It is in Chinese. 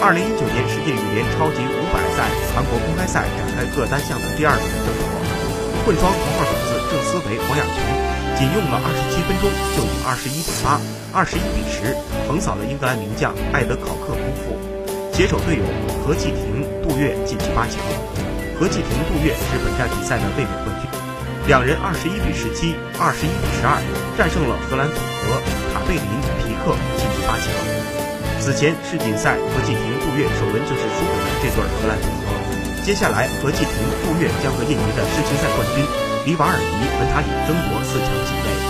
二零一九年世界羽联超级五百赛韩国公开赛展开各单项的第二轮争夺，混双头号种子郑思维、黄雅琼仅用了二十七分钟就以二十一比八、二十一比十横扫了英格兰名将艾德考克夫妇，携手队友何继婷、杜月晋级八强。何继婷、杜月是本站比赛的卫冕冠军，两人二十一比十七、二十一比十二战胜了荷兰组合卡贝林、皮克晋级八强。此前世锦赛，何继婷、杜月首轮就是输给了这对荷兰组合。接下来，何继婷、杜月将和印尼的世青赛冠军里瓦尔迪、文塔里争夺四强席位。